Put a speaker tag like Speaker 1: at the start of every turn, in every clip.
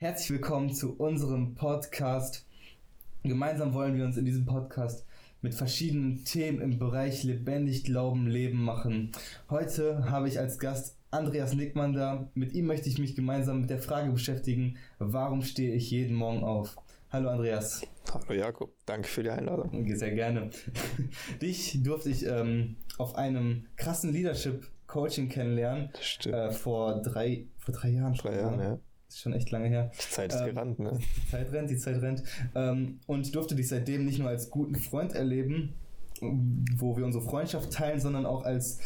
Speaker 1: Herzlich willkommen zu unserem Podcast. Gemeinsam wollen wir uns in diesem Podcast mit verschiedenen Themen im Bereich lebendig Glauben, Leben machen. Heute habe ich als Gast Andreas Nickmann da. Mit ihm möchte ich mich gemeinsam mit der Frage beschäftigen, warum stehe ich jeden Morgen auf? Hallo Andreas.
Speaker 2: Hallo Jakob, danke für die Einladung.
Speaker 1: Sehr gerne. Dich durfte ich ähm, auf einem krassen Leadership Coaching kennenlernen.
Speaker 2: Stimmt.
Speaker 1: Äh, vor drei, vor drei Jahren.
Speaker 2: Drei Jahren, ja.
Speaker 1: Ist schon echt lange her.
Speaker 2: Die Zeit ist
Speaker 1: Ähm,
Speaker 2: gerannt, ne?
Speaker 1: Die Zeit rennt, die Zeit rennt. Ähm, und durfte dich seitdem nicht nur als guten Freund erleben, wo wir unsere Freundschaft teilen, sondern auch als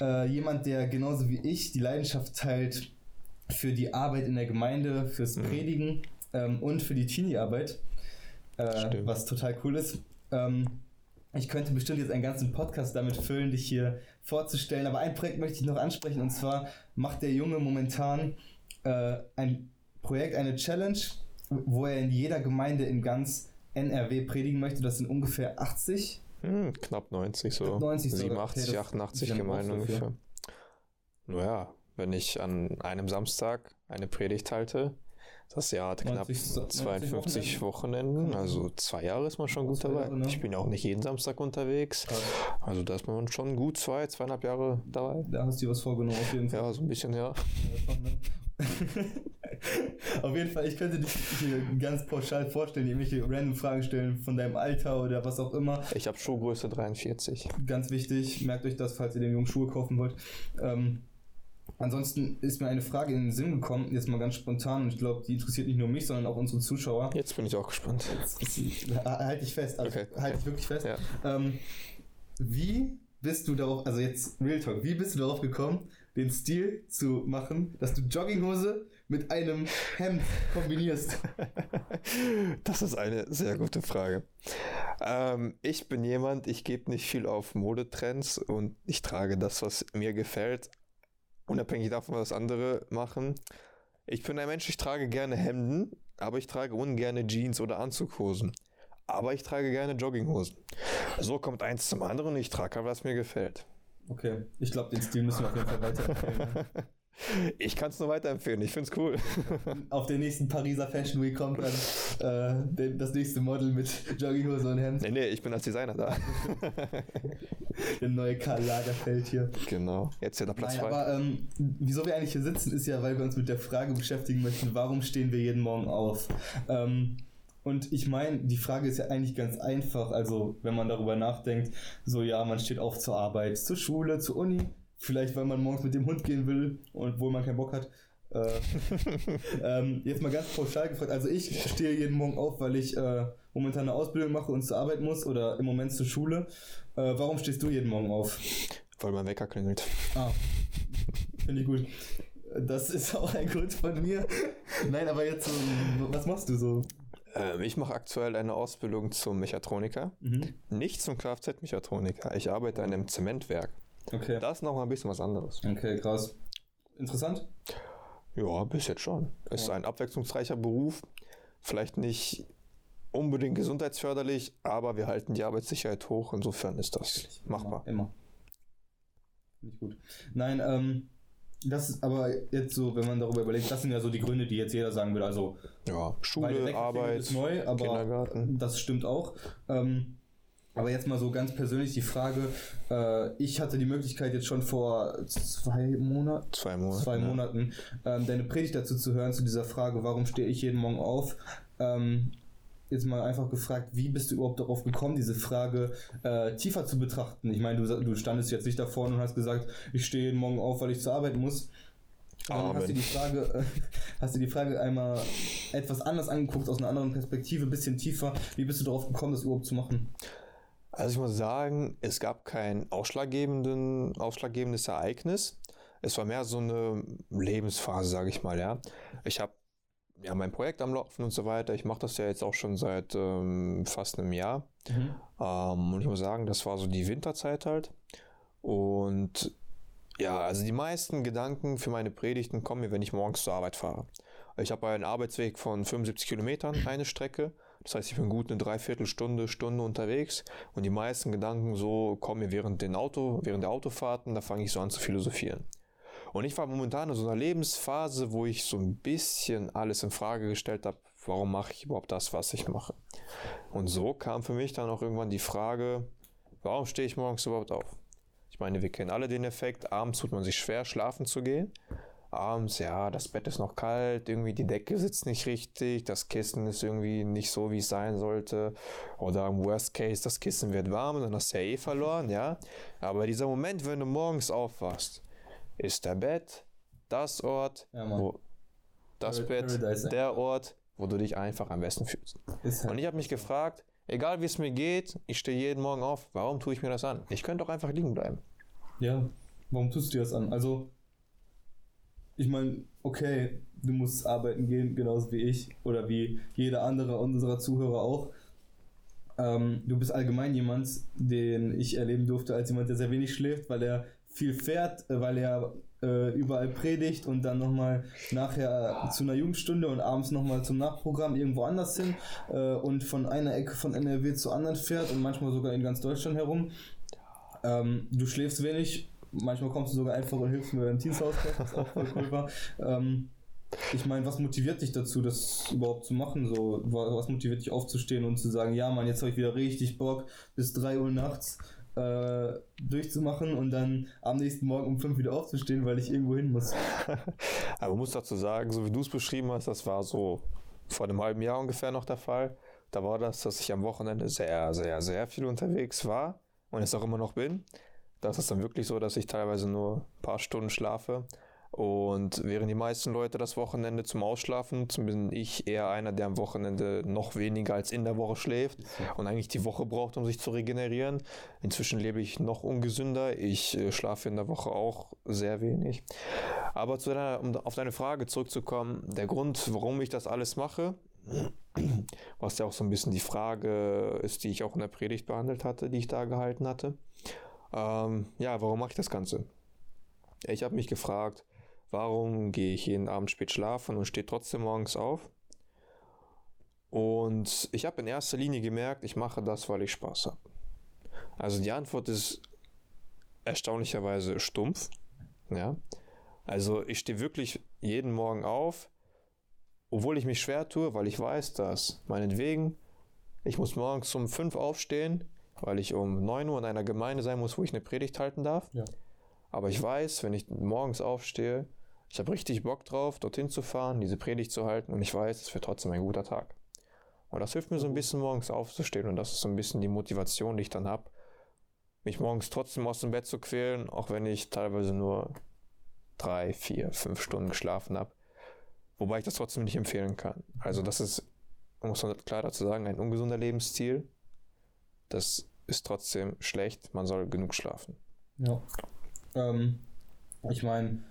Speaker 1: äh, jemand, der genauso wie ich die Leidenschaft teilt für die Arbeit in der Gemeinde, fürs
Speaker 2: Mhm.
Speaker 1: Predigen ähm, und für die Teenie-Arbeit, äh, was total cool ist. Ähm, ich könnte bestimmt jetzt einen ganzen Podcast damit füllen, dich hier vorzustellen, aber ein Projekt möchte ich noch ansprechen und zwar macht der Junge momentan äh, ein Projekt, eine Challenge, wo er in jeder Gemeinde in ganz NRW predigen möchte. Das sind ungefähr 80.
Speaker 2: Hm, knapp 90 so.
Speaker 1: 90 so,
Speaker 2: 87,
Speaker 1: okay, das
Speaker 2: 88
Speaker 1: ist ja
Speaker 2: Gemeinden ungefähr. Naja, wenn ich an einem Samstag eine Predigt halte, das Jahr hat knapp
Speaker 1: 90 so-
Speaker 2: 52 Wochenenden, also zwei Jahre ist man schon gut dabei.
Speaker 1: Jahre, ne?
Speaker 2: Ich bin ja auch nicht jeden Samstag unterwegs, also da ist man schon gut zwei, zweieinhalb Jahre dabei.
Speaker 1: Da hast du dir was vorgenommen, auf jeden Fall.
Speaker 2: Ja, so ein bisschen, ja.
Speaker 1: Auf jeden Fall, ich könnte dich hier ganz pauschal vorstellen, irgendwelche random Fragen stellen von deinem Alter oder was auch immer.
Speaker 2: Ich habe Schuhgröße 43.
Speaker 1: Ganz wichtig, merkt euch das, falls ihr dem Jungen Schuhe kaufen wollt. Ähm, ansonsten ist mir eine Frage in den Sinn gekommen, jetzt mal ganz spontan, und ich glaube, die interessiert nicht nur mich, sondern auch unsere Zuschauer.
Speaker 2: Jetzt bin ich auch gespannt.
Speaker 1: Halt dich fest, also
Speaker 2: Okay.
Speaker 1: halt dich wirklich fest.
Speaker 2: Ja.
Speaker 1: Ähm, wie bist du darauf, also jetzt Real Talk, wie bist du darauf gekommen, den Stil zu machen, dass du Jogginghose mit einem Hemd kombinierst?
Speaker 2: Das ist eine sehr gute Frage. Ähm, ich bin jemand, ich gebe nicht viel auf Modetrends und ich trage das, was mir gefällt, unabhängig davon, was andere machen. Ich bin ein Mensch, ich trage gerne Hemden, aber ich trage ungerne Jeans oder Anzughosen. Aber ich trage gerne Jogginghosen. So kommt eins zum anderen und ich trage, was mir gefällt.
Speaker 1: Okay, ich glaube, den Stil müssen wir auf jeden Fall weiterempfehlen. ne?
Speaker 2: Ich kann es nur weiterempfehlen, ich finde es cool.
Speaker 1: auf der nächsten Pariser Fashion Week kommt dann äh, das nächste Model mit Jogginghose und Hemd.
Speaker 2: nee, nee, ich bin als Designer da.
Speaker 1: Der neue Karl Lagerfeld hier.
Speaker 2: genau, jetzt ja der Platz
Speaker 1: Nein,
Speaker 2: 2.
Speaker 1: aber ähm, wieso wir eigentlich hier sitzen, ist ja, weil wir uns mit der Frage beschäftigen möchten, warum stehen wir jeden Morgen auf? Ähm, und ich meine, die Frage ist ja eigentlich ganz einfach. Also, wenn man darüber nachdenkt, so ja, man steht auf zur Arbeit, zur Schule, zur Uni, vielleicht weil man morgens mit dem Hund gehen will und wohl man keinen Bock hat. Äh, ähm, jetzt mal ganz pauschal gefragt. Also ich stehe jeden Morgen auf, weil ich äh, momentan eine Ausbildung mache und zur Arbeit muss oder im Moment zur Schule. Äh, warum stehst du jeden Morgen auf?
Speaker 2: Weil mein Wecker klingelt.
Speaker 1: Ah, finde ich gut. Das ist auch ein Grund von mir. Nein, aber jetzt, so, was machst du so?
Speaker 2: Ähm, ich mache aktuell eine Ausbildung zum Mechatroniker,
Speaker 1: Mhm.
Speaker 2: nicht zum Kfz-Mechatroniker. Ich arbeite in einem Zementwerk.
Speaker 1: Okay.
Speaker 2: Das ist noch mal ein bisschen was anderes.
Speaker 1: Okay, krass. Interessant?
Speaker 2: Ja, bis jetzt schon. Ist
Speaker 1: Ja.
Speaker 2: ein abwechslungsreicher Beruf. Vielleicht nicht unbedingt gesundheitsförderlich, aber wir halten die Arbeitssicherheit hoch. Insofern ist das machbar.
Speaker 1: Immer. immer. Finde ich gut. Nein, ähm, das ist aber jetzt so, wenn man darüber überlegt, das sind ja so die Gründe, die jetzt jeder sagen würde. Also,
Speaker 2: Ja, Schule, Arbeit,
Speaker 1: ist neu, aber
Speaker 2: Kindergarten.
Speaker 1: das stimmt auch. Ähm, aber jetzt mal so ganz persönlich die Frage, äh, ich hatte die Möglichkeit jetzt schon vor zwei Monaten,
Speaker 2: Zwei Monate.
Speaker 1: zwei
Speaker 2: ja.
Speaker 1: Monaten ähm, deine Predigt dazu zu hören, zu dieser Frage, warum stehe ich jeden Morgen auf? Ähm, jetzt mal einfach gefragt, wie bist du überhaupt darauf gekommen, diese Frage äh, tiefer zu betrachten? Ich meine, du, du standest jetzt nicht da vorne und hast gesagt, ich stehe jeden Morgen auf, weil ich zur Arbeit muss.
Speaker 2: Amen.
Speaker 1: hast du die Frage, äh, hast du die Frage einmal etwas anders angeguckt, aus einer anderen Perspektive, ein bisschen tiefer. Wie bist du darauf gekommen, das überhaupt zu machen?
Speaker 2: Also ich muss sagen, es gab kein ausschlaggebenden, ausschlaggebendes Ereignis. Es war mehr so eine Lebensphase, sage ich mal, ja. Ich habe ja mein Projekt am Laufen und so weiter. Ich mache das ja jetzt auch schon seit ähm, fast einem Jahr. Ähm, und ich muss sagen, das war so die Winterzeit halt. Und ja, also die meisten Gedanken für meine Predigten kommen mir, wenn ich morgens zur Arbeit fahre. Ich habe einen Arbeitsweg von 75 Kilometern, eine Strecke. Das heißt, ich bin gut eine Dreiviertelstunde, Stunde unterwegs. Und die meisten Gedanken so kommen mir während, den Auto, während der Autofahrten. Da fange ich so an zu philosophieren. Und ich war momentan in so einer Lebensphase, wo ich so ein bisschen alles in Frage gestellt habe, warum mache ich überhaupt das, was ich mache. Und so kam für mich dann auch irgendwann die Frage, warum stehe ich morgens überhaupt auf? Ich meine, wir kennen alle den Effekt, abends tut man sich schwer, schlafen zu gehen abends, ja, das Bett ist noch kalt, irgendwie die Decke sitzt nicht richtig, das Kissen ist irgendwie nicht so, wie es sein sollte. Oder im Worst Case, das Kissen wird warm, dann hast du ja eh verloren, ja. Aber dieser Moment, wenn du morgens aufwachst, ist der Bett das Ort, ja, wo das Par Bett, Paradise, der Ort, wo du dich einfach am besten fühlst. Halt Und ich habe mich gefragt, egal wie es mir geht, ich stehe jeden Morgen auf, warum tue ich mir das an? Ich könnte doch einfach liegen bleiben.
Speaker 1: Ja, warum tust du dir das an? Also, ich meine, okay, du musst arbeiten gehen, genauso wie ich oder wie jeder andere unserer Zuhörer auch. Ähm, du bist allgemein jemand, den ich erleben durfte als jemand, der sehr wenig schläft, weil er viel fährt, äh, weil er äh, überall predigt und dann nochmal nachher zu einer Jugendstunde und abends nochmal zum Nachprogramm irgendwo anders hin äh, und von einer Ecke von NRW zur anderen fährt und manchmal sogar in ganz Deutschland herum. Ähm, du schläfst wenig Manchmal kommst du sogar einfach und hilfst mir beim Dienstausgleich, was auch voll cool war. Ähm, ich meine, was motiviert dich dazu, das überhaupt zu machen? So, was motiviert dich aufzustehen und zu sagen, ja, Mann, jetzt habe ich wieder richtig Bock, bis 3 Uhr nachts äh, durchzumachen und dann am nächsten Morgen um 5 wieder aufzustehen, weil ich irgendwo hin muss.
Speaker 2: Aber man muss dazu sagen, so wie du es beschrieben hast, das war so vor einem halben Jahr ungefähr noch der Fall. Da war das, dass ich am Wochenende sehr, sehr, sehr viel unterwegs war und es auch immer noch bin. Das ist dann wirklich so, dass ich teilweise nur ein paar Stunden schlafe. Und während die meisten Leute das Wochenende zum Ausschlafen bin ich eher einer, der am Wochenende noch weniger als in der Woche schläft und eigentlich die Woche braucht, um sich zu regenerieren. Inzwischen lebe ich noch ungesünder. Ich äh, schlafe in der Woche auch sehr wenig. Aber zu deiner, um auf deine Frage zurückzukommen, der Grund, warum ich das alles mache, was ja auch so ein bisschen die Frage ist, die ich auch in der Predigt behandelt hatte, die ich da gehalten hatte. Ähm, ja, warum mache ich das Ganze? Ich habe mich gefragt, warum gehe ich jeden Abend spät schlafen und stehe trotzdem morgens auf? Und ich habe in erster Linie gemerkt, ich mache das, weil ich Spaß habe. Also die Antwort ist erstaunlicherweise stumpf. Ja. Also ich stehe wirklich jeden Morgen auf, obwohl ich mich schwer tue, weil ich weiß, dass meinetwegen, ich muss morgens um fünf aufstehen, weil ich um 9 Uhr in einer Gemeinde sein muss, wo ich eine Predigt halten darf. Ja. Aber ich weiß, wenn ich morgens aufstehe, ich habe richtig Bock drauf, dorthin zu fahren, diese Predigt zu halten und ich weiß, es wird trotzdem ein guter Tag. Und das hilft mir so ein bisschen morgens aufzustehen und das ist so ein bisschen die Motivation, die ich dann habe, mich morgens trotzdem aus dem Bett zu quälen, auch wenn ich teilweise nur drei, vier, fünf Stunden geschlafen habe. Wobei ich das trotzdem nicht empfehlen kann. Also das ist, muss man klar dazu sagen, ein ungesunder Lebensstil das ist trotzdem schlecht. Man soll genug schlafen.
Speaker 1: Ja. Ähm, ich meine,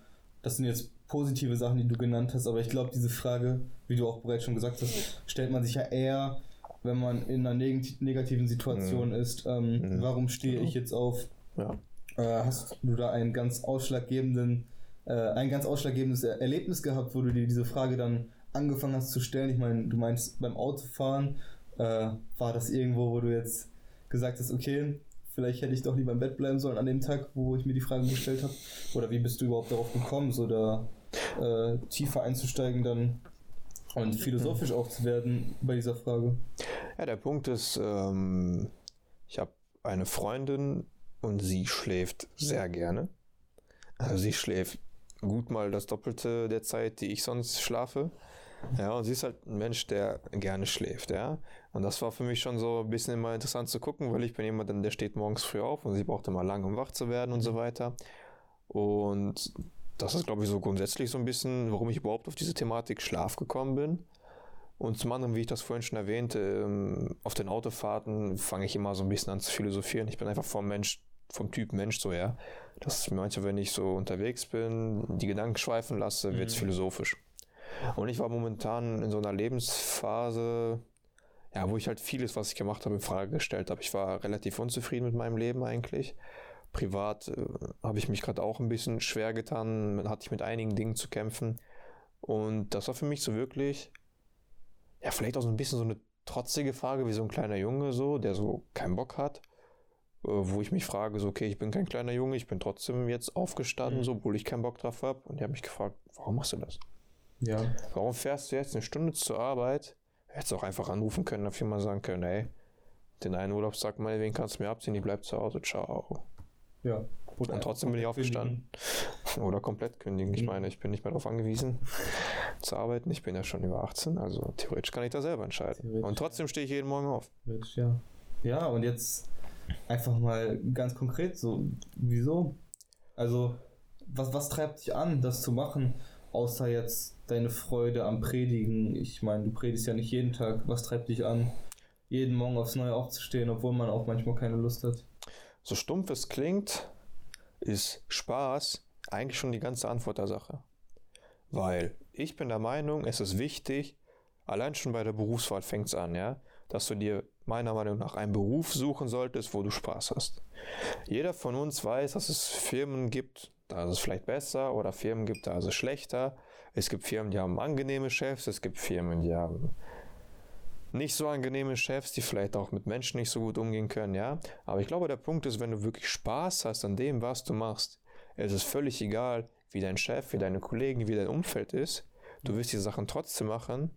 Speaker 1: das sind jetzt positive Sachen, die du genannt hast, aber ich glaube, diese Frage, wie du auch bereits schon gesagt hast, stellt man sich ja eher, wenn man in einer neg negativen Situation mhm. ist. Ähm, mhm. Warum stehe ich jetzt auf? Ja. Äh, hast du da einen ganz ausschlaggebenden, äh, ein ganz ausschlaggebendes Erlebnis gehabt, wo du dir diese Frage dann angefangen hast zu stellen? Ich meine, du meinst beim Autofahren, äh, war das irgendwo, wo du jetzt gesagt hast, okay, vielleicht hätte ich doch lieber im Bett bleiben sollen an dem Tag, wo ich mir die Frage gestellt habe? Oder wie bist du überhaupt darauf gekommen, so da äh, tiefer einzusteigen dann und philosophisch auch zu werden bei dieser Frage?
Speaker 2: Ja, der Punkt ist, ähm, ich habe eine Freundin und sie schläft sehr gerne. Also sie schläft gut mal das Doppelte der Zeit, die ich sonst schlafe. Ja, und sie ist halt ein Mensch, der gerne schläft, ja. Und das war für mich schon so ein bisschen immer interessant zu gucken, weil ich bin jemand, der steht morgens früh auf und sie braucht immer lange, um wach zu werden und so weiter. Und das ist, glaube ich, so grundsätzlich so ein bisschen, warum ich überhaupt auf diese Thematik Schlaf gekommen bin. Und zum anderen, wie ich das vorhin schon erwähnte, ähm, auf den Autofahrten fange ich immer so ein bisschen an zu philosophieren. Ich bin einfach vom Mensch, vom Typ Mensch so, ja. Dass manchmal, wenn ich so unterwegs bin, die Gedanken schweifen lasse, wird es mhm. philosophisch. Und ich war momentan in so einer Lebensphase, ja, wo ich halt vieles, was ich gemacht habe, in Frage gestellt habe. Ich war relativ unzufrieden mit meinem Leben eigentlich. Privat äh, habe ich mich gerade auch ein bisschen schwer getan, hatte ich mit einigen Dingen zu kämpfen. Und das war für mich so wirklich, ja, vielleicht auch so ein bisschen so eine trotzige Frage, wie so ein kleiner Junge so, der so keinen Bock hat. wo ich mich frage, so, okay, ich bin kein kleiner Junge, ich bin trotzdem jetzt aufgestanden,
Speaker 1: Mhm.
Speaker 2: so, obwohl ich keinen Bock drauf habe. Und die haben mich gefragt, warum machst du das?
Speaker 1: Ja.
Speaker 2: Warum fährst du jetzt eine Stunde zur Arbeit? Hättest auch einfach anrufen können, dafür mal sagen können, ey, den einen Urlaubstag meinetwegen kannst du mir abziehen, ich bleib zu Hause, ciao.
Speaker 1: Ja.
Speaker 2: Und trotzdem bin ich aufgestanden. Oder komplett kündigen. Ich
Speaker 1: Mhm.
Speaker 2: meine, ich bin nicht mehr darauf angewiesen zu arbeiten. Ich bin ja schon über 18, also theoretisch kann ich da selber entscheiden. Und trotzdem stehe ich jeden Morgen auf.
Speaker 1: Theoretisch, Ja. ja, und jetzt einfach mal ganz konkret so, wieso? Also, was, was treibt dich an, das zu machen, außer jetzt deine Freude am Predigen? Ich meine, du predigst ja nicht jeden Tag. Was treibt dich an, jeden Morgen aufs Neue aufzustehen, obwohl man auch manchmal keine Lust hat?
Speaker 2: So stumpf es klingt, ist Spaß eigentlich schon die ganze Antwort der Sache. Weil ich bin der Meinung, es ist wichtig, allein schon bei der Berufswahl fängt es an, ja, dass du dir meiner Meinung nach einen Beruf suchen solltest, wo du Spaß hast. Jeder von uns weiß, dass es Firmen gibt, da ist es vielleicht besser, oder Firmen gibt, da ist es schlechter. Es gibt Firmen, die haben angenehme Chefs, es gibt Firmen, die haben nicht so angenehme Chefs, die vielleicht auch mit Menschen nicht so gut umgehen können, ja. Aber ich glaube, der Punkt ist, wenn du wirklich Spaß hast an dem, was du machst, es ist völlig egal, wie dein Chef, wie deine Kollegen, wie dein Umfeld ist. Du wirst die Sachen trotzdem machen,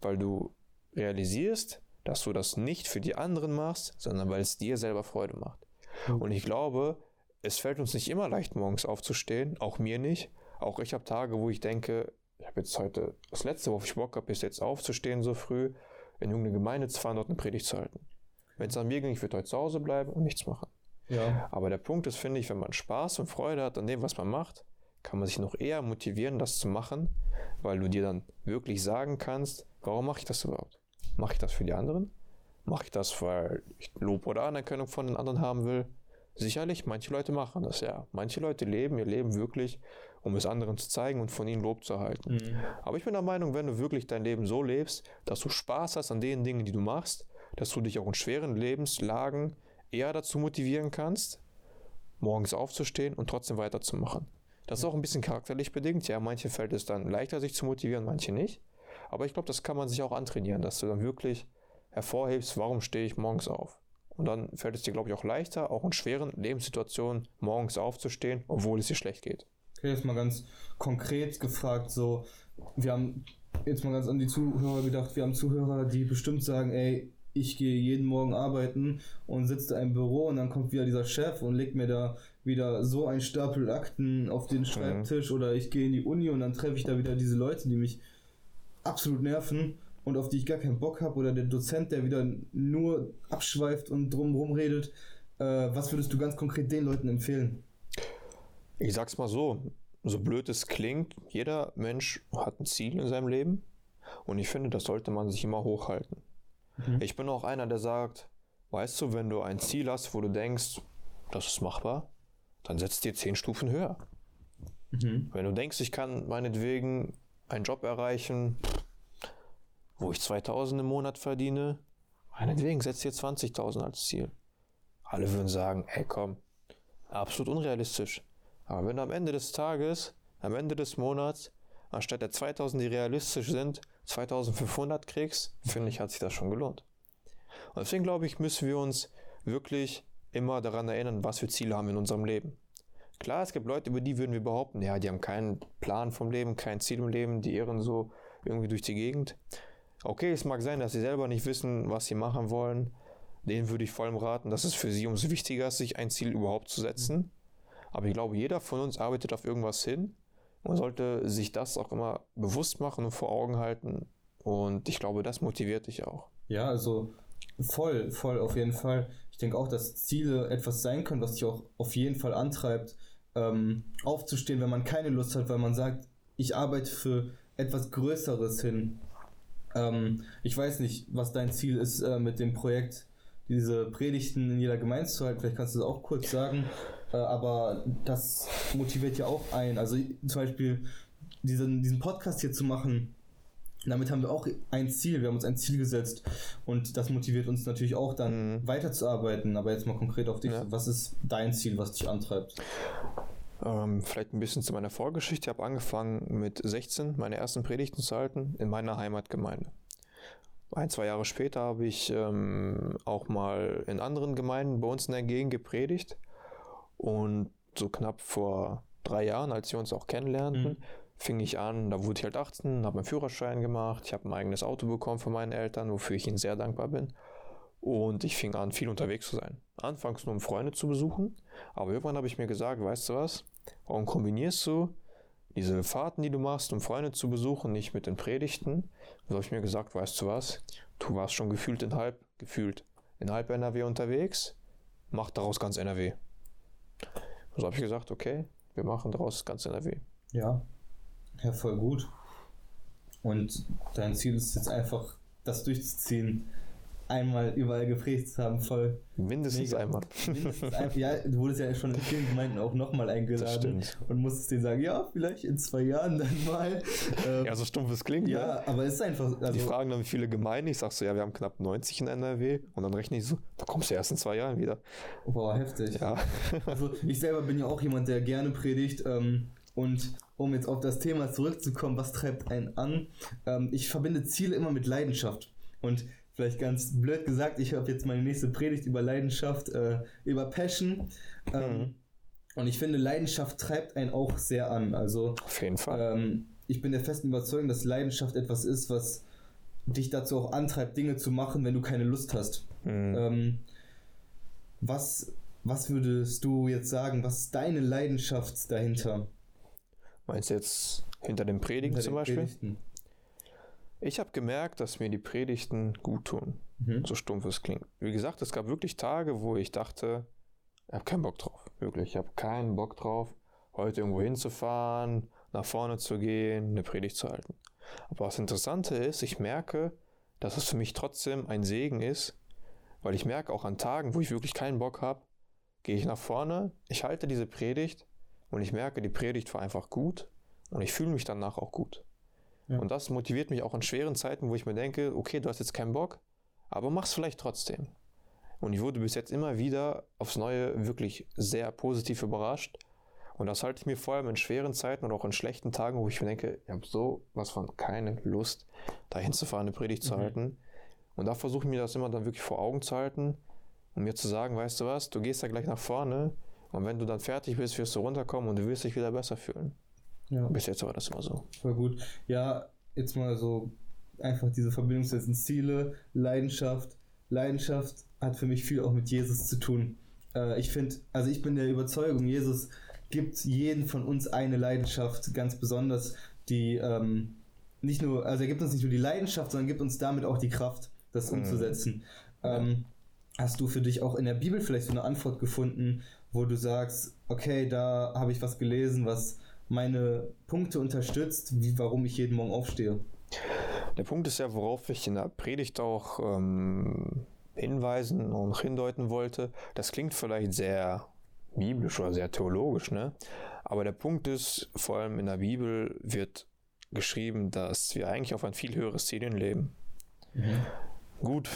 Speaker 2: weil du realisierst, dass du das nicht für die anderen machst, sondern weil es dir selber Freude macht.
Speaker 1: Mhm.
Speaker 2: Und ich glaube, es fällt uns nicht immer leicht, morgens aufzustehen, auch mir nicht. Auch ich habe Tage, wo ich denke, ich habe jetzt heute, das letzte, worauf ich Bock habe, ist jetzt aufzustehen so früh, in irgendeine Gemeinde zu fahren, dort eine Predigt zu halten. Wenn es an mir ging, ich würde heute zu Hause bleiben und nichts machen.
Speaker 1: Ja.
Speaker 2: Aber der Punkt ist, finde ich, wenn man Spaß und Freude hat an dem, was man macht, kann man sich noch eher motivieren, das zu machen, weil du dir dann wirklich sagen kannst, warum mache ich das überhaupt? Mache ich das für die anderen? Mache ich das, weil ich Lob oder Anerkennung von den anderen haben will? Sicherlich, manche Leute machen das ja. Manche Leute leben ihr Leben wirklich, um es anderen zu zeigen und von ihnen Lob zu erhalten.
Speaker 1: Mhm.
Speaker 2: Aber ich bin der Meinung, wenn du wirklich dein Leben so lebst, dass du Spaß hast an den Dingen, die du machst, dass du dich auch in schweren Lebenslagen eher dazu motivieren kannst, morgens aufzustehen und trotzdem weiterzumachen. Das ist auch ein bisschen charakterlich bedingt. Ja, manche fällt es dann leichter, sich zu motivieren, manche nicht. Aber ich glaube, das kann man sich auch antrainieren, dass du dann wirklich hervorhebst, warum stehe ich morgens auf. Und dann fällt es dir, glaube ich, auch leichter, auch in schweren Lebenssituationen morgens aufzustehen, obwohl es dir schlecht geht.
Speaker 1: Okay, jetzt mal ganz konkret gefragt, so, wir haben jetzt mal ganz an die Zuhörer gedacht, wir haben Zuhörer, die bestimmt sagen, ey, ich gehe jeden Morgen arbeiten und sitze da im Büro und dann kommt wieder dieser Chef und legt mir da wieder so ein Stapel Akten auf den Schreibtisch oder ich gehe in die Uni und dann treffe ich da wieder diese Leute, die mich absolut nerven und auf die ich gar keinen Bock habe oder der Dozent, der wieder nur abschweift und drumherum redet. Äh, was würdest du ganz konkret den Leuten empfehlen?
Speaker 2: Ich sag's mal so, so blöd es klingt, jeder Mensch hat ein Ziel in seinem Leben und ich finde, das sollte man sich immer hochhalten.
Speaker 1: Mhm.
Speaker 2: Ich bin auch einer, der sagt, weißt du, wenn du ein Ziel hast, wo du denkst, das ist machbar, dann setz dir zehn Stufen höher.
Speaker 1: Mhm.
Speaker 2: Wenn du denkst, ich kann meinetwegen einen Job erreichen, wo ich 2000 im Monat verdiene, meinetwegen setz dir 20.000 als Ziel. Alle würden sagen, ey komm, absolut unrealistisch. Aber wenn du am Ende des Tages, am Ende des Monats, anstatt der 2000, die realistisch sind, 2500 kriegst, finde ich, hat sich das schon gelohnt. Und deswegen glaube ich, müssen wir uns wirklich immer daran erinnern, was für Ziele haben wir in unserem Leben. Klar, es gibt Leute, über die würden wir behaupten, ja, die haben keinen Plan vom Leben, kein Ziel im Leben, die irren so irgendwie durch die Gegend. Okay, es mag sein, dass sie selber nicht wissen, was sie machen wollen. Denen würde ich vor allem raten, dass es für sie umso wichtiger ist, sich ein Ziel überhaupt zu setzen. Aber ich glaube, jeder von uns arbeitet auf irgendwas hin. Man sollte sich das auch immer bewusst machen und vor Augen halten. Und ich glaube, das motiviert dich auch.
Speaker 1: Ja, also voll, voll auf jeden Fall. Ich denke auch, dass Ziele etwas sein können, was dich auch auf jeden Fall antreibt, ähm, aufzustehen, wenn man keine Lust hat, weil man sagt, ich arbeite für etwas Größeres hin. Ähm, ich weiß nicht, was dein Ziel ist äh, mit dem Projekt, diese Predigten in jeder Gemeinde zu halten. Vielleicht kannst du das auch kurz sagen. Äh, aber das motiviert ja auch ein. Also zum Beispiel diesen, diesen Podcast hier zu machen, damit haben wir auch ein Ziel, wir haben uns ein Ziel gesetzt und das motiviert uns natürlich auch dann
Speaker 2: Mhm.
Speaker 1: weiterzuarbeiten. Aber jetzt mal konkret auf dich,
Speaker 2: Ja.
Speaker 1: was ist dein Ziel, was dich antreibt?
Speaker 2: Ähm, vielleicht ein bisschen zu meiner Vorgeschichte. Ich habe angefangen mit 16 meine ersten Predigten zu halten in meiner Heimatgemeinde. ein, zwei Jahre später habe ich ähm, auch mal in anderen Gemeinden bei uns in der Gegend gepredigt. Und so knapp vor drei Jahren, als wir uns auch kennenlernten, mhm. fing ich an, da wurde ich halt 18, habe meinen Führerschein gemacht, ich habe ein eigenes Auto bekommen von meinen Eltern, wofür ich ihnen sehr dankbar bin. Und ich fing an, viel unterwegs zu sein. Anfangs nur um Freunde zu besuchen, aber irgendwann habe ich mir gesagt, weißt du was, warum kombinierst du diese Fahrten, die du machst, um Freunde zu besuchen, nicht mit den Predigten? So habe ich mir gesagt, weißt du was, du warst schon gefühlt in halb, gefühlt in halb NRW unterwegs, mach daraus ganz NRW. So habe ich gesagt, okay, wir machen daraus ganz NRW.
Speaker 1: Ja, ja, voll gut. Und dein Ziel ist jetzt einfach, das durchzuziehen einmal überall geprägt zu haben, voll.
Speaker 2: Mindestens mega. einmal.
Speaker 1: Mindestens ein, ja, du wurdest ja schon in vielen Gemeinden auch nochmal eingeladen und musstest denen sagen, ja, vielleicht in zwei Jahren dann mal.
Speaker 2: Ähm, ja, so stumpf es klingt.
Speaker 1: Ja, ne? aber es ist einfach.
Speaker 2: Also, Die fragen dann, wie viele Gemeinden. Ich sag so, ja, wir haben knapp 90 in NRW und dann rechne ich so, da kommst du erst in zwei Jahren wieder.
Speaker 1: Boah, heftig. Ja. also ich selber bin ja auch jemand, der gerne predigt. Ähm, und um jetzt auf das Thema zurückzukommen, was treibt einen an? Ähm, ich verbinde Ziele immer mit Leidenschaft. Und vielleicht ganz blöd gesagt, ich habe jetzt meine nächste Predigt über Leidenschaft, äh, über Passion. Ähm, mhm. Und ich finde, Leidenschaft treibt einen auch sehr an. Also,
Speaker 2: Auf jeden Fall.
Speaker 1: Ähm, ich bin der festen Überzeugung, dass Leidenschaft etwas ist, was dich dazu auch antreibt, Dinge zu machen, wenn du keine Lust hast. Mhm. Ähm, was, was würdest du jetzt sagen? Was ist deine Leidenschaft dahinter?
Speaker 2: Meinst du jetzt hinter dem Predigen hinter zum Beispiel? Predigten. Ich habe gemerkt, dass mir die Predigten gut tun. Mhm. So stumpf es klingt. Wie gesagt, es gab wirklich Tage, wo ich dachte, ich habe keinen Bock drauf. Wirklich, ich habe keinen Bock drauf, heute irgendwo hinzufahren, nach vorne zu gehen, eine Predigt zu halten. Aber was Interessante ist, ich merke, dass es für mich trotzdem ein Segen ist, weil ich merke auch an Tagen, wo ich wirklich keinen Bock habe, gehe ich nach vorne, ich halte diese Predigt und ich merke, die Predigt war einfach gut und ich fühle mich danach auch gut. Ja. Und das motiviert mich auch in schweren Zeiten, wo ich mir denke, okay, du hast jetzt keinen Bock, aber mach's vielleicht trotzdem. Und ich wurde bis jetzt immer wieder aufs Neue wirklich sehr positiv überrascht. Und das halte ich mir vor allem in schweren Zeiten und auch in schlechten Tagen, wo ich mir denke, ich habe so was von keine Lust, da hinzufahren, eine Predigt mhm. zu halten. Und da versuche ich mir das immer dann wirklich vor Augen zu halten und mir zu sagen, weißt du was, du gehst da gleich nach vorne und wenn du dann fertig bist, wirst du runterkommen und du wirst dich wieder besser fühlen. Ja. Bis jetzt war das immer so.
Speaker 1: Voll gut. Ja, jetzt mal so einfach diese Verbindung zwischen Ziele, Leidenschaft. Leidenschaft hat für mich viel auch mit Jesus zu tun. Äh, ich finde, also ich bin der Überzeugung, Jesus gibt jeden von uns eine Leidenschaft, ganz besonders, die ähm, nicht nur, also er gibt uns nicht nur die Leidenschaft, sondern gibt uns damit auch die Kraft, das mhm. umzusetzen. Ähm, hast du für dich auch in der Bibel vielleicht so eine Antwort gefunden, wo du sagst, okay, da habe ich was gelesen, was meine Punkte unterstützt, wie, warum ich jeden Morgen aufstehe.
Speaker 2: Der Punkt ist ja, worauf ich in der Predigt auch ähm, hinweisen und hindeuten wollte. Das klingt vielleicht sehr biblisch oder sehr theologisch, ne? Aber der Punkt ist, vor allem in der Bibel wird geschrieben, dass wir eigentlich auf ein viel höheres Ziel leben. Mhm. Gut,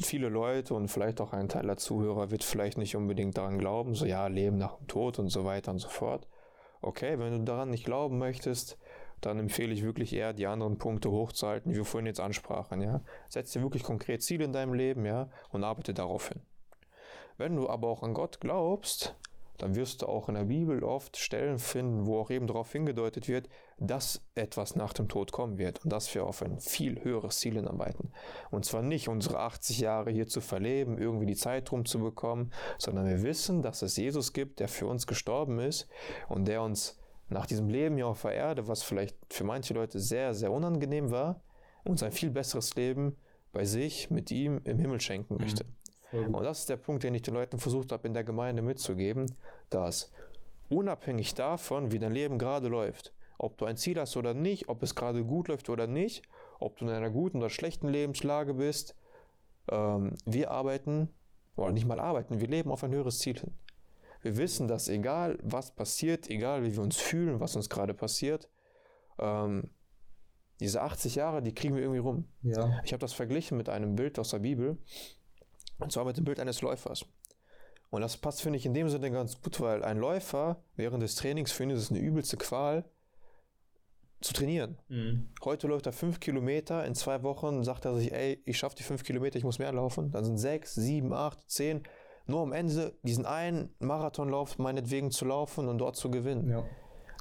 Speaker 2: viele Leute und vielleicht auch ein Teil der Zuhörer wird vielleicht nicht unbedingt daran glauben, so ja, Leben nach dem Tod und so weiter und so fort. Okay, wenn du daran nicht glauben möchtest, dann empfehle ich wirklich eher, die anderen Punkte hochzuhalten, wie wir vorhin jetzt ansprachen, ja. Setz dir wirklich konkret Ziele in deinem Leben, ja, und arbeite darauf hin. Wenn du aber auch an Gott glaubst, dann wirst du auch in der Bibel oft Stellen finden, wo auch eben darauf hingedeutet wird, dass etwas nach dem Tod kommen wird und dass wir auf ein viel höheres Ziel hinarbeiten. Und zwar nicht unsere 80 Jahre hier zu verleben, irgendwie die Zeit rumzubekommen, sondern wir wissen, dass es Jesus gibt, der für uns gestorben ist und der uns nach diesem Leben hier auf der Erde, was vielleicht für manche Leute sehr, sehr unangenehm war, uns ein viel besseres Leben bei sich mit ihm im Himmel schenken möchte. Mhm. Und das ist der Punkt, den ich den Leuten versucht habe, in der Gemeinde mitzugeben, dass unabhängig davon, wie dein Leben gerade läuft, ob du ein Ziel hast oder nicht, ob es gerade gut läuft oder nicht, ob du in einer guten oder schlechten Lebenslage bist, ähm, wir arbeiten, oder nicht mal arbeiten, wir leben auf ein höheres Ziel hin. Wir wissen, dass egal was passiert, egal wie wir uns fühlen, was uns gerade passiert, ähm, diese 80 Jahre, die kriegen wir irgendwie rum. Ja. Ich habe das verglichen mit einem Bild aus der Bibel. Und zwar mit dem Bild eines Läufers. Und das passt, finde ich, in dem Sinne ganz gut, weil ein Läufer während des Trainings findet es eine übelste Qual, zu trainieren.
Speaker 1: Mhm.
Speaker 2: Heute läuft er fünf Kilometer, in zwei Wochen sagt er sich, ey, ich schaffe die fünf Kilometer, ich muss mehr laufen. Dann sind sechs, sieben, acht, zehn. Nur am Ende diesen einen Marathonlauf meinetwegen zu laufen und dort zu gewinnen.
Speaker 1: Ja.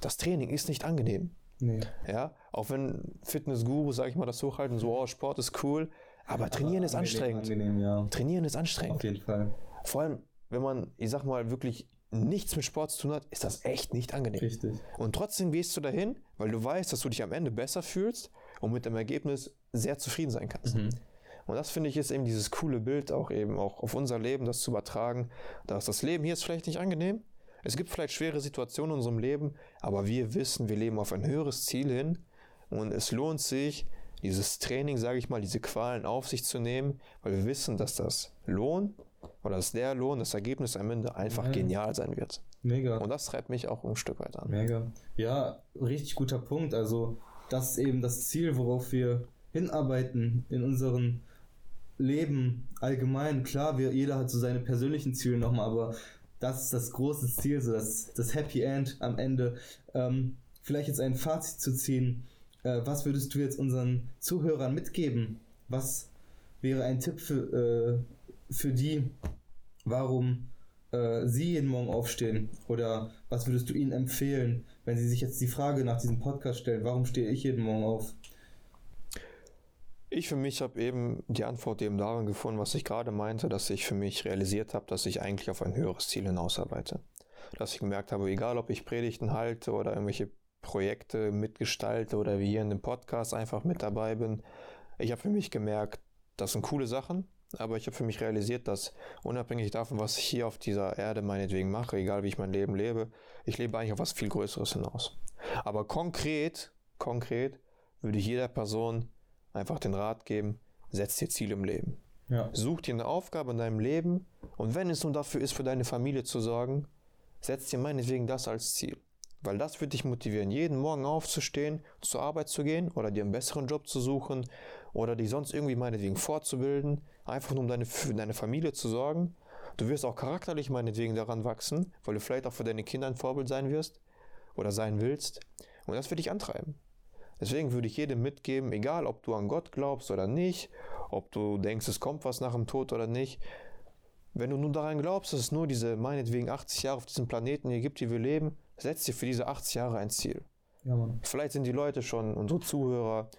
Speaker 2: Das Training ist nicht angenehm.
Speaker 1: Nee.
Speaker 2: Ja, auch wenn Fitnessguru, sag ich mal, das hochhalten, so, oh, Sport ist cool, aber trainieren ist
Speaker 1: Angenehm,
Speaker 2: anstrengend.
Speaker 1: Angenehm, ja.
Speaker 2: Trainieren ist anstrengend.
Speaker 1: Auf jeden Fall.
Speaker 2: Vor allem, wenn man, ich sag mal, wirklich nichts mit Sport zu tun hat, ist das echt nicht angenehm.
Speaker 1: Richtig.
Speaker 2: Und trotzdem gehst du dahin, weil du weißt, dass du dich am Ende besser fühlst und mit dem Ergebnis sehr zufrieden sein kannst.
Speaker 1: Mhm.
Speaker 2: Und das finde ich ist eben dieses coole Bild auch eben auch auf unser Leben, das zu übertragen, dass das Leben hier ist vielleicht nicht angenehm. Es gibt vielleicht schwere Situationen in unserem Leben, aber wir wissen, wir leben auf ein höheres Ziel hin und es lohnt sich, dieses Training, sage ich mal, diese Qualen auf sich zu nehmen, weil wir wissen, dass das Lohn oder dass der Lohn, das Ergebnis am Ende einfach
Speaker 1: Ja.
Speaker 2: genial sein wird.
Speaker 1: Mega.
Speaker 2: Und das treibt mich auch ein Stück weit an.
Speaker 1: Mega. Ja, richtig guter Punkt. Also, das ist eben das Ziel, worauf wir hinarbeiten in unserem Leben allgemein. Klar, wir, jeder hat so seine persönlichen Ziele nochmal, aber das ist das große Ziel, so das, das Happy End am Ende. Ähm, vielleicht jetzt ein Fazit zu ziehen. Äh, was würdest du jetzt unseren Zuhörern mitgeben? Was wäre ein Tipp für, äh, für die, warum äh, sie jeden Morgen aufstehen? Oder was würdest du ihnen empfehlen, wenn sie sich jetzt die Frage nach diesem Podcast stellen, warum stehe ich jeden Morgen auf?
Speaker 2: Ich für mich habe eben die Antwort eben darin gefunden, was ich gerade meinte, dass ich für mich realisiert habe, dass ich eigentlich auf ein höheres Ziel hinausarbeite. Dass ich gemerkt habe, egal ob ich Predigten halte oder irgendwelche Projekte mitgestalte oder wie hier in dem Podcast einfach mit dabei bin, ich habe für mich gemerkt, das sind coole Sachen, aber ich habe für mich realisiert, dass unabhängig davon, was ich hier auf dieser Erde meinetwegen mache, egal wie ich mein Leben lebe, ich lebe eigentlich auf was viel Größeres hinaus. Aber konkret, konkret würde ich jeder Person einfach den Rat geben, setz dir Ziele im Leben.
Speaker 1: Ja.
Speaker 2: Such dir eine Aufgabe in deinem Leben und wenn es nur dafür ist, für deine Familie zu sorgen, setz dir meinetwegen das als Ziel. Weil das wird dich motivieren, jeden Morgen aufzustehen, zur Arbeit zu gehen oder dir einen besseren Job zu suchen oder dich sonst irgendwie meinetwegen fortzubilden, einfach nur um deine, für deine Familie zu sorgen. Du wirst auch charakterlich meinetwegen daran wachsen, weil du vielleicht auch für deine Kinder ein Vorbild sein wirst oder sein willst. Und das wird dich antreiben. Deswegen würde ich jedem mitgeben, egal ob du an Gott glaubst oder nicht, ob du denkst, es kommt was nach dem Tod oder nicht, wenn du nur daran glaubst, dass es nur diese meinetwegen 80 Jahre auf diesem Planeten hier gibt, die wir leben, setz dir für diese 80 Jahre ein Ziel.
Speaker 1: Ja, Mann.
Speaker 2: Vielleicht sind die Leute schon, unsere Zuhörer,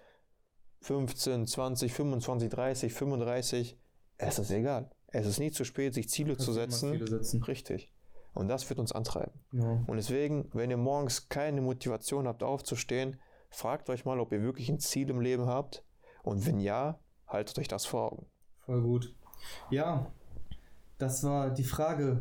Speaker 2: 15, 20, 25, 30, 35. Es ist egal. Es ist nie zu spät, sich Ziele zu setzen.
Speaker 1: Ziele setzen.
Speaker 2: Richtig. Und das wird uns antreiben.
Speaker 1: Ja.
Speaker 2: Und deswegen, wenn ihr morgens keine Motivation habt, aufzustehen, fragt euch mal, ob ihr wirklich ein Ziel im Leben habt. Und wenn ja, haltet euch das vor Augen.
Speaker 1: Voll gut. Ja, das war die Frage.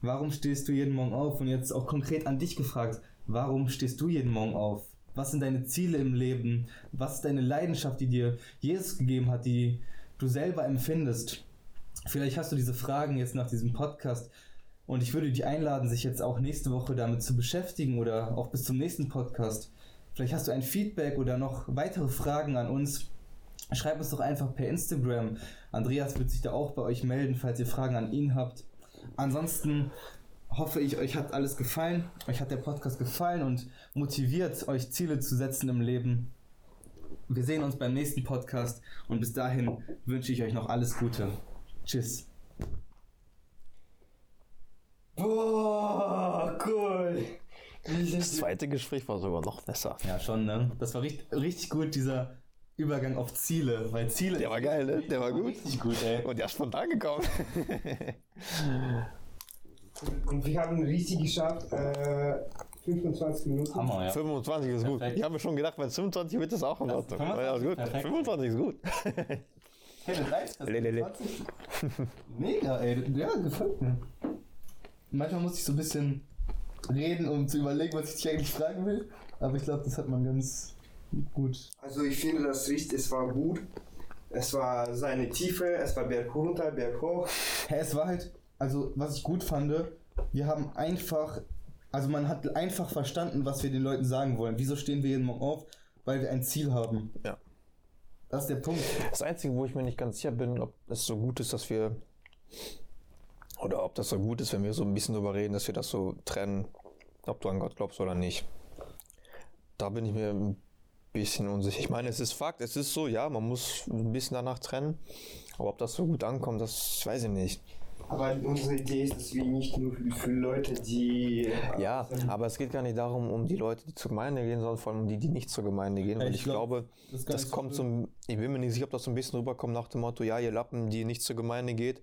Speaker 1: Warum stehst du jeden Morgen auf? Und jetzt auch konkret an dich gefragt. Warum stehst du jeden Morgen auf? Was sind deine Ziele im Leben? Was ist deine Leidenschaft, die dir Jesus gegeben hat, die du selber empfindest? Vielleicht hast du diese Fragen jetzt nach diesem Podcast und ich würde dich einladen, sich jetzt auch nächste Woche damit zu beschäftigen oder auch bis zum nächsten Podcast. Vielleicht hast du ein Feedback oder noch weitere Fragen an uns. Schreibt uns doch einfach per Instagram. Andreas wird sich da auch bei euch melden, falls ihr Fragen an ihn habt. Ansonsten hoffe ich, euch hat alles gefallen. Euch hat der Podcast gefallen und motiviert, euch Ziele zu setzen im Leben. Wir sehen uns beim nächsten Podcast und bis dahin wünsche ich euch noch alles Gute. Tschüss. Boah, cool.
Speaker 2: Das zweite Gespräch war sogar noch besser.
Speaker 1: Ja, schon, ne? Das war richtig, richtig gut, dieser Übergang auf Ziele, weil Ziele.
Speaker 2: Der war geil, ne? Der war gut.
Speaker 1: Richtig gut, ey.
Speaker 2: Und der ist spontan gekommen.
Speaker 3: Und wir haben richtig geschafft, äh, 25 Minuten.
Speaker 1: Hammer, ja.
Speaker 2: 25 ist gut.
Speaker 1: Perfekt.
Speaker 2: Ich habe mir schon gedacht, bei 25 wird das auch in
Speaker 1: Das-
Speaker 2: Ordnung.
Speaker 1: 25
Speaker 2: Ja, ist gut.
Speaker 1: perfekt.
Speaker 2: 25 ist gut.
Speaker 1: Hey, das reicht, das
Speaker 2: Lelele.
Speaker 1: 20. Mega, ey. Ja, gefällt mir. Manchmal muss ich so ein bisschen reden, um zu überlegen, was ich dich eigentlich fragen will. Aber ich glaube, das hat man ganz gut.
Speaker 3: Also ich finde das richtig, es war gut. Es war seine Tiefe, es war Berg runter, Berg hoch.
Speaker 1: Hä, es war halt, also was ich gut fand, wir haben einfach, also man hat einfach verstanden, was wir den Leuten sagen wollen. Wieso stehen wir jeden Morgen auf? Weil wir ein Ziel haben.
Speaker 2: Ja.
Speaker 1: Das ist der Punkt.
Speaker 2: Das Einzige, wo ich mir nicht ganz sicher bin, ob es so gut ist, dass wir. Oder ob das so gut ist, wenn wir so ein bisschen drüber reden, dass wir das so trennen, ob du an Gott glaubst oder nicht. Da bin ich mir ein bisschen unsicher. Ich meine, es ist Fakt, es ist so, ja, man muss ein bisschen danach trennen. Aber ob das so gut ankommt, das weiß ich nicht.
Speaker 3: Aber unsere Idee ist, dass wir nicht nur für, Leute, die.
Speaker 2: Ja, aber es geht gar nicht darum, um die Leute, die zur Gemeinde gehen, sondern vor allem um die, die nicht zur Gemeinde gehen. Weil
Speaker 1: ich
Speaker 2: ich,
Speaker 1: glaub,
Speaker 2: glaube,
Speaker 1: das
Speaker 2: das kommt so, ein- ich bin mir nicht sicher, ob das so ein bisschen rüberkommt nach dem Motto, ja, ihr Lappen, die nicht zur Gemeinde geht,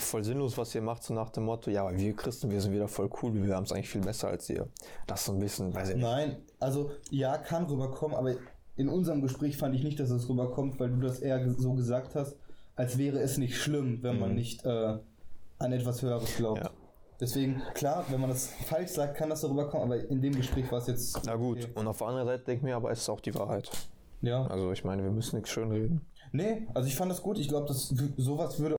Speaker 2: voll sinnlos, was ihr macht, so nach dem Motto, ja, wir Christen, wir sind wieder voll cool, wir haben es eigentlich viel besser als ihr. Das so ein bisschen, weiß ich nicht.
Speaker 1: Nein, also ja, kann rüberkommen, aber in unserem Gespräch fand ich nicht, dass es rüberkommt, weil du das eher so gesagt hast, als wäre es nicht schlimm, wenn man
Speaker 2: Mhm.
Speaker 1: nicht äh, an etwas Höheres glaubt.
Speaker 2: Ja.
Speaker 1: Deswegen, klar, wenn man das falsch sagt, kann das darüber kommen, aber in dem Gespräch war es jetzt.
Speaker 2: Na gut,
Speaker 1: okay.
Speaker 2: und auf der anderen Seite denke ich mir, aber es ist auch die Wahrheit.
Speaker 1: Ja.
Speaker 2: Also ich meine, wir müssen nichts schön reden.
Speaker 1: Nee, also ich fand das gut. Ich glaube, dass sowas würde